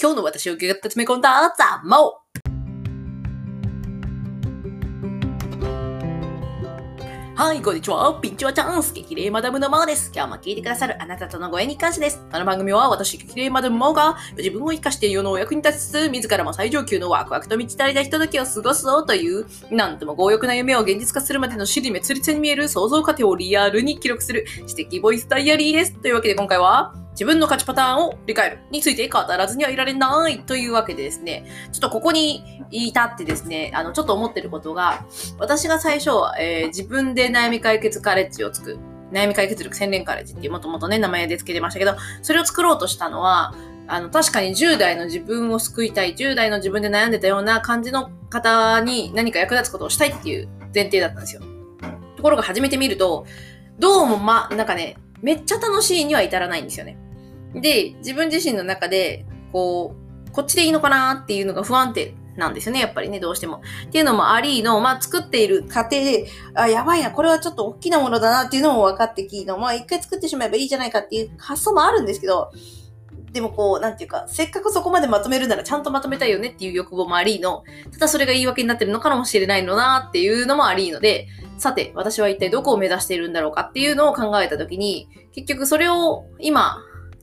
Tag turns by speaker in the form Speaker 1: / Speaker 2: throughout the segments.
Speaker 1: 今日の私をギュッと詰め込んだザ・モはい、こんにちは。ピンチはチャンス。激励マダムのマオです。今日も聞いてくださるあなたとのご縁に感謝です。この番組は私、激励マダムマオが自分を生かして世のお役に立ちつつ、自らも最上級のワクワクと満ち足りたひとときを過ごそうという、なんとも強欲な夢を現実化するまでの尻滅裂に見える想像過程をリアルに記録する知的ボイスダイアリーです。というわけで今回は、自分の勝ちパターンを理解るについて語らずにはいられないというわけでですね、ちょっとここに至ってですね、あの、ちょっと思ってることが、私が最初、えー自分で悩み解決カレッジを作る。悩み解決力洗練カレッジっていうもともとね、名前で付けてましたけど、それを作ろうとしたのは、あの、確かに10代の自分を救いたい、10代の自分で悩んでたような感じの方に何か役立つことをしたいっていう前提だったんですよ。ところが始めてみると、どうもま、なんかね、めっちゃ楽しいには至らないんですよね。で、自分自身の中で、こう、こっちでいいのかなっていうのが不安定なんですよね、やっぱりね、どうしても。っていうのもありの、まあ、作っている過程で、あ、やばいな、これはちょっと大きなものだなっていうのも分かってきの、まあ、一回作ってしまえばいいじゃないかっていう発想もあるんですけど、でもこう、なんていうか、せっかくそこまでまとめるならちゃんとまとめたいよねっていう欲望もありの、ただそれが言い訳になってるのかもしれないのなっていうのもありので、さて、私は一体どこを目指しているんだろうかっていうのを考えたときに、結局それを今、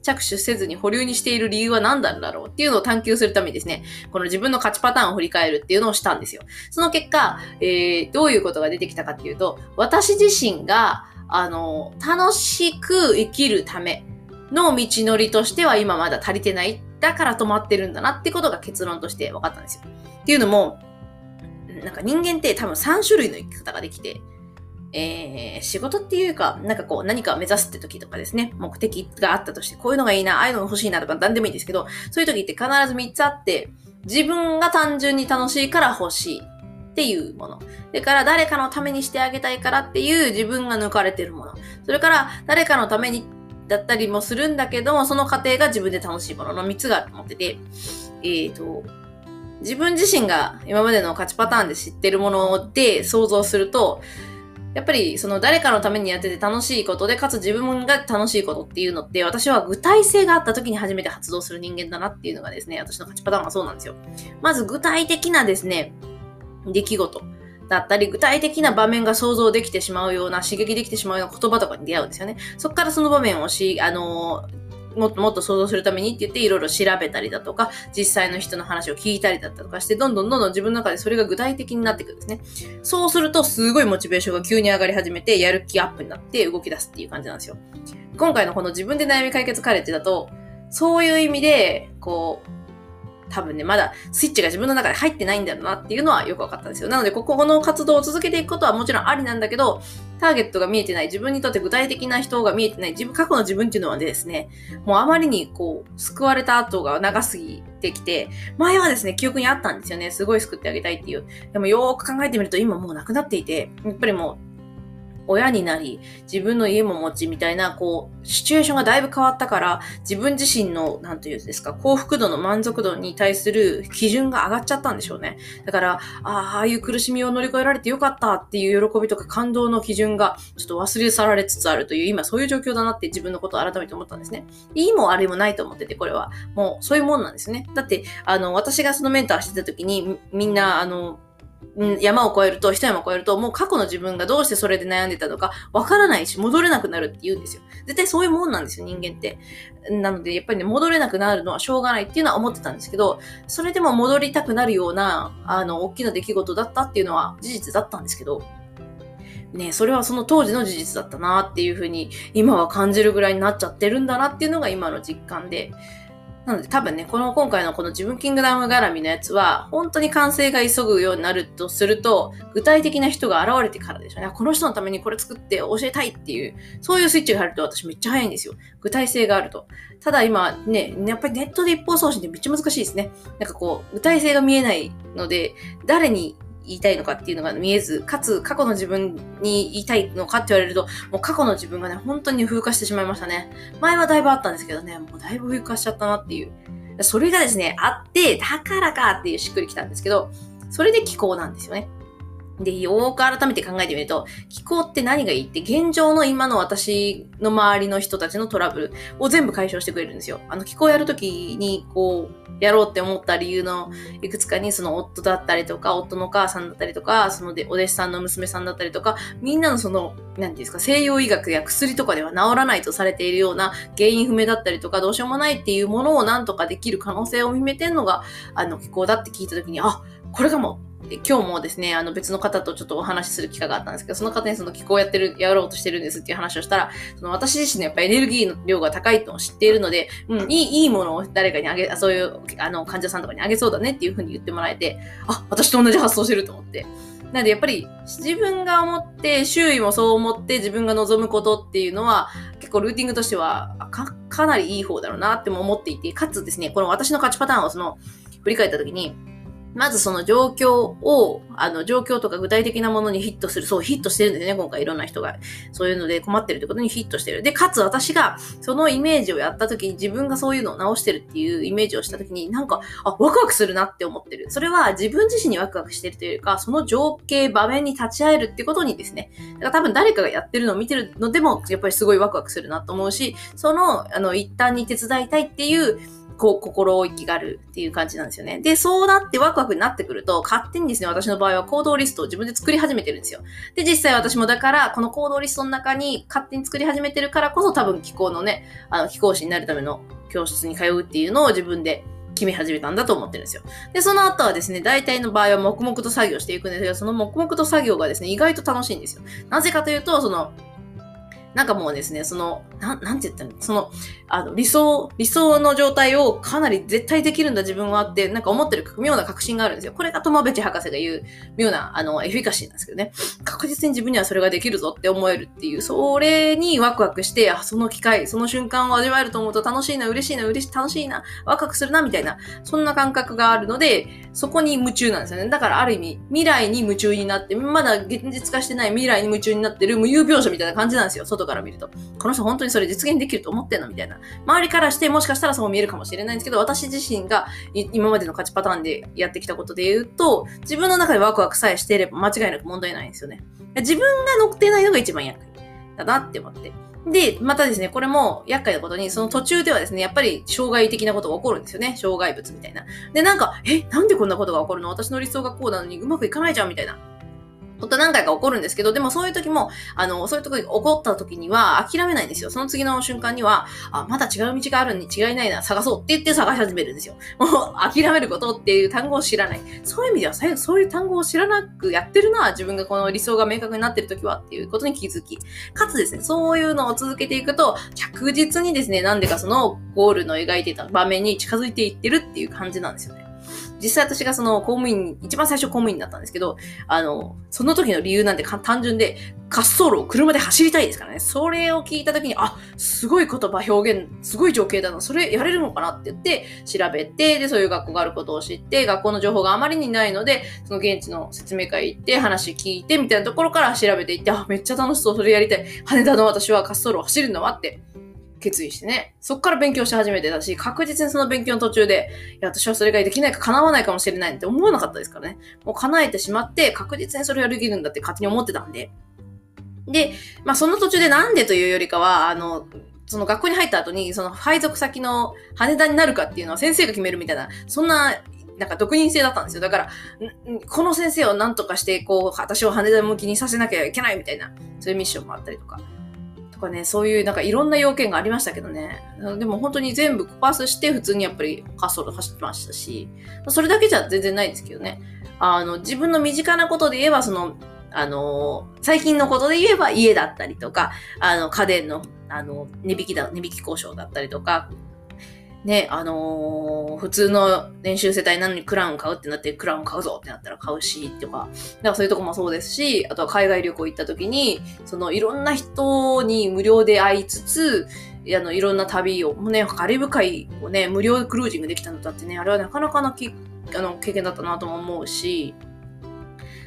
Speaker 1: 着手せずに保留にしている理由は何なんだろうっていうのを探求するためにですね、この自分の勝ちパターンを振り返るっていうのをしたんですよ。その結果、えー、どういうことが出てきたかっていうと、私自身が、あの、楽しく生きるための道のりとしては今まだ足りてない。だから止まってるんだなってことが結論として分かったんですよ。っていうのも、なんか人間って多分3種類の生き方ができて、えー、仕事っていうか、なんかこう何かを目指すって時とかですね、目的があったとして、こういうのがいいな、ああいうのが欲しいなとか何でもいいんですけど、そういう時って必ず3つあって、自分が単純に楽しいから欲しいっていうもの。それから誰かのためにしてあげたいからっていう自分が抜かれてるもの。それから誰かのためにだったりもするんだけども、その過程が自分で楽しいものの3つがあると思ってて、えーと、自分自身が今までの勝ちパターンで知ってるもので想像すると、やっぱりその誰かのためにやってて楽しいことで、かつ自分が楽しいことっていうのって、私は具体性があった時に初めて発動する人間だなっていうのがですね、私の勝ちパターンはそうなんですよ。まず具体的なですね、出来事だったり、具体的な場面が想像できてしまうような、刺激できてしまうような言葉とかに出会うんですよね。そこからその場面をし、あのーもっともっと想像するためにって言っていろいろ調べたりだとか、実際の人の話を聞いたりだったとかして、どんどんどんどん自分の中でそれが具体的になっていくんですね。そうすると、すごいモチベーションが急に上がり始めて、やる気アップになって動き出すっていう感じなんですよ。今回のこの自分で悩み解決カレッジだと、そういう意味で、こう、多分ね、まだスイッチが自分の中で入ってないんだろうなっていうのはよく分かったんですよ。なので、ここの活動を続けていくことはもちろんありなんだけど、ターゲットが見えてない、自分にとって具体的な人が見えてない、自分、過去の自分っていうのはですね、もうあまりにこう、救われた後が長すぎてきて、前はですね、記憶にあったんですよね。すごい救ってあげたいっていう。でもよーく考えてみると今もうなくなっていて、やっぱりもう、親になり、自分の家も持ちみたいな、こう、シチュエーションがだいぶ変わったから、自分自身の、なんというんですか、幸福度の満足度に対する基準が上がっちゃったんでしょうね。だから、ああ、ああいう苦しみを乗り越えられてよかったっていう喜びとか感動の基準が、ちょっと忘れ去られつつあるという、今そういう状況だなって自分のことを改めて思ったんですね。いいも悪いもないと思ってて、これは。もう、そういうもんなんですね。だって、あの、私がそのメンターしてた時に、みんな、あの、山を越えると、一山を越えると、もう過去の自分がどうしてそれで悩んでたのかわからないし、戻れなくなるって言うんですよ。絶対そういうもんなんですよ、人間って。なので、やっぱりね、戻れなくなるのはしょうがないっていうのは思ってたんですけど、それでも戻りたくなるような、あの、大きな出来事だったっていうのは事実だったんですけど、ね、それはその当時の事実だったなっていうふうに、今は感じるぐらいになっちゃってるんだなっていうのが今の実感で、なので多分ね、この今回のこの自分キングダム絡みのやつは、本当に完成が急ぐようになるとすると、具体的な人が現れてからでしょうね。この人のためにこれ作って教えたいっていう、そういうスイッチが入ると私めっちゃ早いんですよ。具体性があると。ただ今ね、やっぱりネットで一方送信ってめっちゃ難しいですね。なんかこう、具体性が見えないので、誰に言いたいのかっていうのが見えず、かつ過去の自分に言いたいのかって言われると、もう過去の自分がね、本当に風化してしまいましたね。前はだいぶあったんですけどね、もうだいぶ風化しちゃったなっていう。それがですね、あって、だからかっていうしっくりきたんですけど、それで気候なんですよね。で、よーく改めて考えてみると、気候って何がいいって現状の今の私の周りの人たちのトラブルを全部解消してくれるんですよ。あの、気候やるときに、こう、やろうって思った理由のいくつかに、その夫だったりとか、夫のお母さんだったりとか、そのでお弟子さんの娘さんだったりとか、みんなのその、何て言うんですか、西洋医学や薬とかでは治らないとされているような原因不明だったりとか、どうしようもないっていうものを何とかできる可能性を秘めてんのが、あの、気候だって聞いたときに、あ、これかも今日もですね、あの別の方とちょっとお話しする機会があったんですけど、その方にその気候やってる、やろうとしてるんですっていう話をしたら、その私自身のやっぱエネルギーの量が高いのを知っているので、うん、いい、いいものを誰かにあげ、そういう、あの、患者さんとかにあげそうだねっていうふうに言ってもらえて、あ、私と同じ発想してると思って。なんでやっぱり自分が思って、周囲もそう思って自分が望むことっていうのは結構ルーティングとしてはかかなりいい方だろうなっても思っていて、かつですね、この私の勝ちパターンをその振り返った時に、まずその状況を、あの、状況とか具体的なものにヒットする。そう、ヒットしてるんですね、今回いろんな人が。そういうので困ってるってことにヒットしてる。で、かつ私がそのイメージをやった時に自分がそういうのを直してるっていうイメージをした時になんか、あ、ワクワクするなって思ってる。それは自分自身にワクワクしてるというか、その情景、場面に立ち会えるってことにですね。だから多分誰かがやってるのを見てるのでも、やっぱりすごいワクワクするなと思うし、その、あの、一旦に手伝いたいっていう、こう、心意気があるっていう感じなんですよね。で、そうなってワクワクになってくると、勝手にですね、私の場合は行動リストを自分で作り始めてるんですよ。で、実際私もだから、この行動リストの中に勝手に作り始めてるからこそ、多分気候のね、あの、気候士になるための教室に通うっていうのを自分で決め始めたんだと思ってるんですよ。で、その後はですね、大体の場合は黙々と作業していくんですけど、その黙々と作業がですね、意外と楽しいんですよ。なぜかというと、その、なんかもうですね、その、なん、なんて言ったの？その、あの、理想、理想の状態をかなり絶対できるんだ自分はって、なんか思ってる妙な確信があるんですよ。これがトマベチ博士が言う妙な、あの、エフィカシーなんですけどね。確実に自分にはそれができるぞって思えるっていう、それにワクワクして、あ、その機会、その瞬間を味わえると思うと楽しいな、嬉しいな、嬉しい、楽しいな、ワクワクするな、みたいな、そんな感覚があるので、そこに夢中なんですよね。だからある意味、未来に夢中になって、まだ現実化してない未来に夢中になってる無有描写みたいな感じなんですよ。外から見ると。この人本当にそれ実現できると思ってんのみたいな。周りからしてもしかしたらそう見えるかもしれないんですけど、私自身が今までの勝ちパターンでやってきたことで言うと、自分の中でワクワクさえしていれば間違いなく問題ないんですよね。自分が乗ってないのが一番厄介だなって思って。で、またですね、これも厄介なことに、その途中ではですね、やっぱり障害的なことが起こるんですよね。障害物みたいな。で、なんか、え、なんでこんなことが起こるの？私の理想がこうなのにうまくいかないじゃんみたいな。こと何回か起こるんですけど、でもそういう時も、あの、そういう時が起こった時には諦めないんですよ。その次の瞬間には、あ、まだ違う道があるに違いないな、探そうって言って探し始めるんですよ。もう諦めることっていう単語を知らない。そういう意味では、そういう単語を知らなくやってるな、自分がこの理想が明確になってる時はっていうことに気づき、かつですね、そういうのを続けていくと、着実にですね、なんでかそのゴールの描いてた場面に近づいていってるっていう感じなんですよね。実際私がその公務員、一番最初公務員だったんですけど、あの、その時の理由なんて単純で、滑走路を車で走りたいですからね。それを聞いた時に、あ、すごい言葉表現、すごい情景だな。それやれるのかなって言って、調べて、で、そういう学校があることを知って、学校の情報があまりにないので、その現地の説明会行って、話聞いて、みたいなところから調べていって、あ、めっちゃ楽しそう、それやりたい。羽田の私は滑走路を走るんだわって決意してね、そっから勉強し始めてたし、確実にその勉強の途中で、いや、私はそれができないか叶わないかもしれないって思わなかったですからね。もう叶えてしまって、確実にそれができるんだって勝手に思ってたんで。で、まあその途中でなんでというよりかは、あの、その学校に入った後に、その配属先の羽田になるかっていうのは先生が決めるみたいな、そんななんか独任制だったんですよ。だから、この先生を何とかして、こう、私を羽田向きにさせなきゃいけないみたいな、そういうミッションもあったりとか。とかね、そういうなんかいろんな要件がありましたけどね。でも本当に全部パスして普通にやっぱり滑走路走ってましたし、それだけじゃ全然ないですけどね。あの、自分の身近なことで言えば、その、あの、最近のことで言えば家だったりとか、あの、家電の、あの、値引きだ、値引き交渉だったりとか、ね、あのー、普通の練習世帯なのにクラウン買うってなってクラウン買うぞってなったら買うし、とか、だからそういうとこもそうですし、あとは海外旅行行った時に、そのいろんな人に無料で会いつつ、あの、いろんな旅を、もうね、カリブ海をね、無料クルージングできたのだってね、あれはなかなかなきあの経験だったなとも思うし、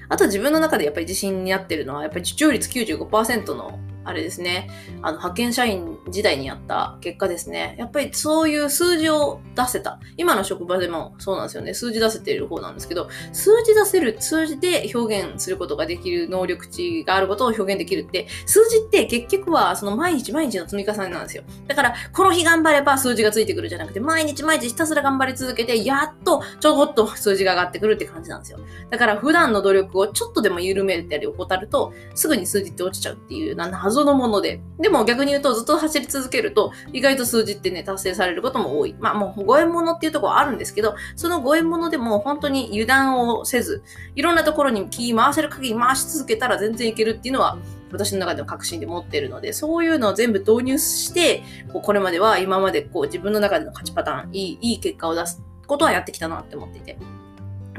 Speaker 1: あと自分の中でやっぱり自信になってるのは、やっぱり受注率95%のあれですね、あの、派遣社員時代にやった結果ですね、やっぱりそういう数字を出せた。今の職場でもそうなんですよね。数字出せている方なんですけど、数字出せる、数字で表現することができる能力値があることを表現できるって、数字って結局はその毎日毎日の積み重ねなんですよ。だから、この日頑張れば数字がついてくるじゃなくて、毎日毎日ひたすら頑張り続けて、やっとちょこっと数字が上がってくるって感じなんですよ。だから普段の努力をちょっとでも緩めたり怠ると、すぐに数字って落ちちゃうっていう、なん謎のもので。でも逆に言うと、ずっと走り続けると、意外と数字ってね、達成されることも多い。まあもう、ご縁物っていうところはあるんですけど、そのご縁物でも本当に油断をせず、いろんなところに気回せる限り回し続けたら全然いけるっていうのは、私の中でも確信で持ってるので、そういうのを全部導入して、こうこれまでは今までこう自分の中での勝ちパターン、いい、いい結果を出すことはやってきたなって思っていて。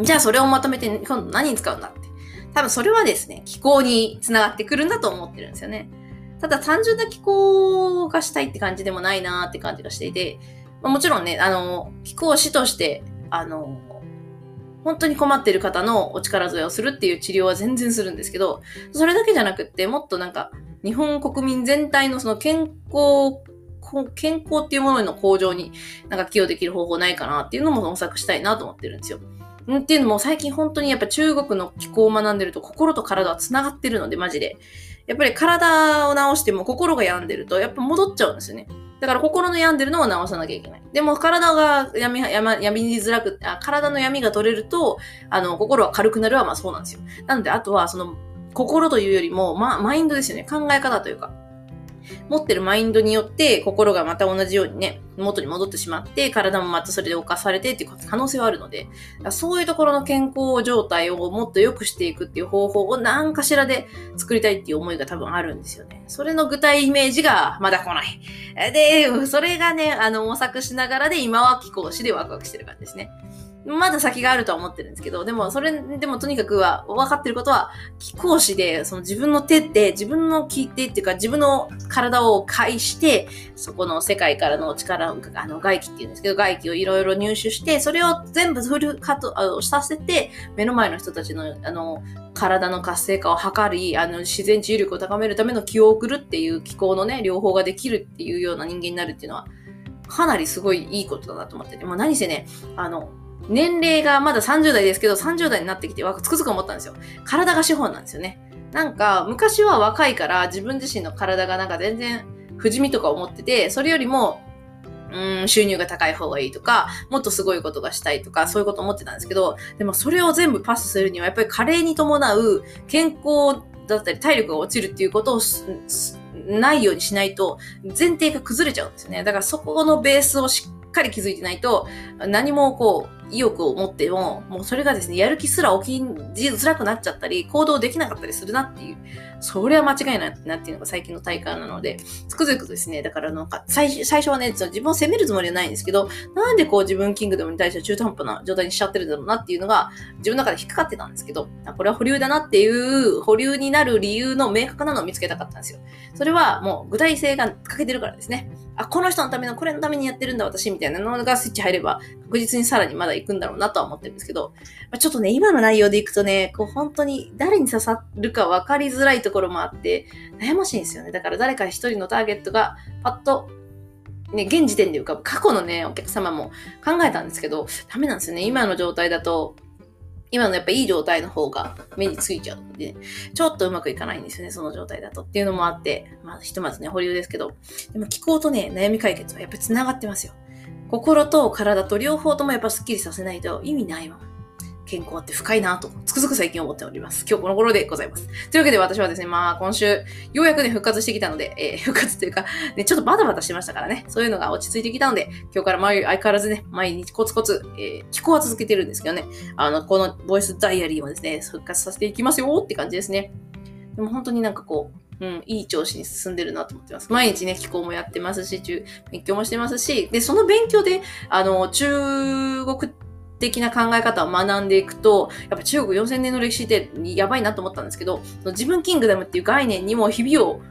Speaker 1: じゃあそれをまとめて今度何に使うんだって。多分それはですね、気候につながってくるんだと思ってるんですよね。ただ単純な気候がしたいって感じでもないなって感じがしていて、まあ、もちろんね、あの、気候師として、あの、本当に困ってる方のお力添えをするっていう治療は全然するんですけど、それだけじゃなくって、もっとなんか、日本国民全体のその健康、健康っていうものの向上になんか寄与できる方法ないかなっていうのも模索したいなと思ってるんですよ。っていうのも最近本当にやっぱ中国の気候を学んでると心と体は繋がってるのでマジで。やっぱり体を治しても心が病んでるとやっぱ戻っちゃうんですよね。だから心の病んでるのを治さなきゃいけない。でも体が病み、病病みづらくあ、体の闇が取れると、あの、心は軽くなるはまあそうなんですよ。なので、あとはその、心というよりも、ま、マインドですよね。考え方というか。持ってるマインドによって心がまた同じようにね、元に戻ってしまって、体もまたそれで侵されてっていう可能性はあるので、そういうところの健康状態をもっと良くしていくっていう方法を何かしらで作りたいっていう思いが多分あるんですよね。それの具体イメージがまだ来ない。で、それがね、あの、模索しながらで今は気候師でワクワクしてる感じですね。まだ先があるとは思ってるんですけど、でも、それでもとにかくは、分かってることは、気候師で、その自分の手って、自分の聞いてっていうか、自分の体を介して、そこの世界からの力、あの、外気っていうんですけど、外気をいろいろ入手して、それを全部フルカットさせて、目の前の人たちの、あの、体の活性化を図り、あの、自然治癒力を高めるための気を送るっていう気候のね、両方ができるっていうような人間になるっていうのは、かなりすごいいいことだなと思ってて、まあ何せね、あの、年齢がまだ30代ですけど、30代になってきて、つくづく思ったんですよ。体が資本なんですよね。なんか、昔は若いから自分自身の体がなんか全然不死身とか思ってて、それよりも、うん、収入が高い方がいいとか、もっとすごいことがしたいとか、そういうこと思ってたんですけど、でもそれを全部パスするには、やっぱり加齢に伴う健康だったり体力が落ちるっていうことをないようにしないと、前提が崩れちゃうんですよね。だからそこのベースをしっかり気づいてないと、何もこう、意欲を持っても、もうそれがですね、やる気すら起きづらくなっちゃったり、行動できなかったりするなっていう、それは間違いないなっていうのが最近の体感なので、つくづくですね、だからなんか、最最初はね、自分を責めるつもりはないんですけど、なんでこう自分キングダムに対して中途半端な状態にしちゃってるんだろうなっていうのが、自分の中で引っかかってたんですけど、これは保留だなっていう、保留になる理由の明確なのを見つけたかったんですよ。それはもう具体性が欠けてるからですね。あ、この人のための、これのためにやってるんだ私みたいなのがスイッチ入れば、確実にさらにまだ行くんだろうなとは思ってるんですけど、まあ、ちょっとね、今の内容でいくとね、こう本当に誰に刺さるか分かりづらいところもあって、悩ましいんですよね。だから誰か一人のターゲットがパッとね、現時点で浮かぶ過去のね、お客様も考えたんですけど、ダメなんですよね。今の状態だと、今のやっぱいい状態の方が目についちゃうので、ちょっとうまくいかないんですよね、その状態だとっていうのもあって、まあひとまずね、保留ですけど、でも気候とね、悩み解決はやっぱり繋がってますよ。心と体と両方ともやっぱスッキリさせないと意味ないまま。健康って深いなと、つくづく最近思っております。今日この頃でございます。というわけで私はですね、まあ今週、ようやくね、復活してきたので、えー、復活というか、ね、ちょっとバタバタしてましたからね、そういうのが落ち着いてきたので、今日から毎相変わらずね、毎日コツコツ、えー、気候は続けてるんですけどね、あの、このボイスダイアリーをですね、復活させていきますよって感じですね。でも本当になんかこう、うん、いい調子に進んでるなと思ってます。毎日ね、気候もやってますし、中、勉強もしてますし、で、その勉強で、あの、中国的な考え方を学んでいくと、やっぱ中国4000年の歴史ってやばいなと思ったんですけど、その自分キングダムっていう概念にも日々を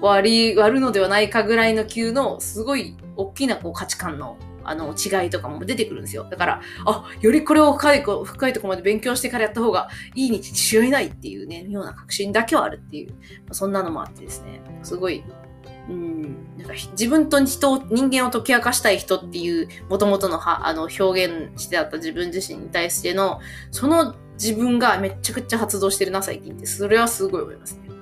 Speaker 1: 割り割るのではないかぐらいの級のすごい大きなこう価値観のあの、違いとかも出てくるんですよ。だから、あ、よりこれを深い、深いとこまで勉強してからやった方がいいに違いないっていうね、ような確信だけはあるっていう、そんなのもあってですね、すごい、うん、なんか自分と人を、人間を解き明かしたい人っていう、もともとのは、あの、表現してあった自分自身に対しての、その自分がめちゃくちゃ発動してるな、最近って。それはすごい思いますね。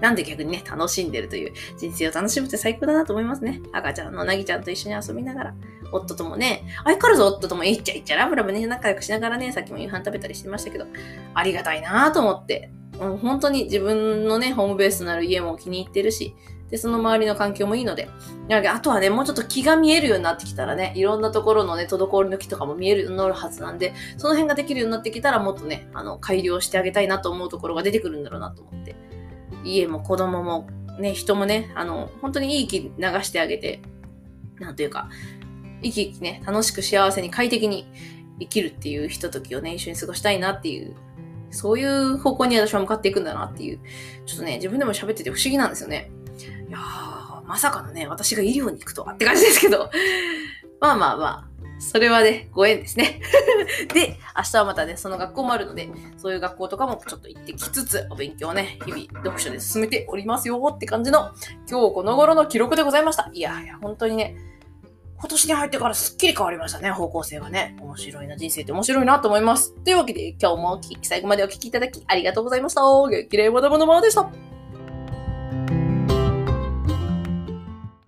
Speaker 1: なんで逆にね、楽しんでるという人生を楽しむって最高だなと思いますね。赤ちゃんのなぎちゃんと一緒に遊びながら、夫ともね、相変わらず夫ともいっちゃいっちゃラブラブね、仲良くしながらね、さっきも夕飯食べたりしてましたけど、ありがたいなと思って、もう本当に自分のね、ホームベースとなる家も気に入ってるし、で、その周りの環境もいいので、あとはね、もうちょっと気が見えるようになってきたらね、いろんなところのね、滞りの木とかも見えるようになるはずなんで、その辺ができるようになってきたら、もっとね、あの、改良してあげたいなと思うところが出てくるんだろうなと思って。家も子供もね、人もね、あの、本当にいい気流してあげて、なんというか、生き生きね、楽しく幸せに快適に生きるっていうひとときをね、一緒に過ごしたいなっていう、そういう方向に私は向かっていくんだなっていう、ちょっとね、自分でも喋ってて不思議なんですよね。いやー、まさかのね、私が医療に行くとはって感じですけど、まあまあまあ、それはね、ご縁ですね。で、明日はまたね、その学校もあるので、そういう学校とかもちょっと行ってきつつ、お勉強をね、日々読書で進めておりますよって感じの、今日この頃の記録でございました。いやいや、本当にね、今年に入ってからすっきり変わりましたね、方向性がね。面白いな、人生って面白いなと思います。というわけで、今日も最後までお聴きいただきありがとうございました。激励まだまだまだでした。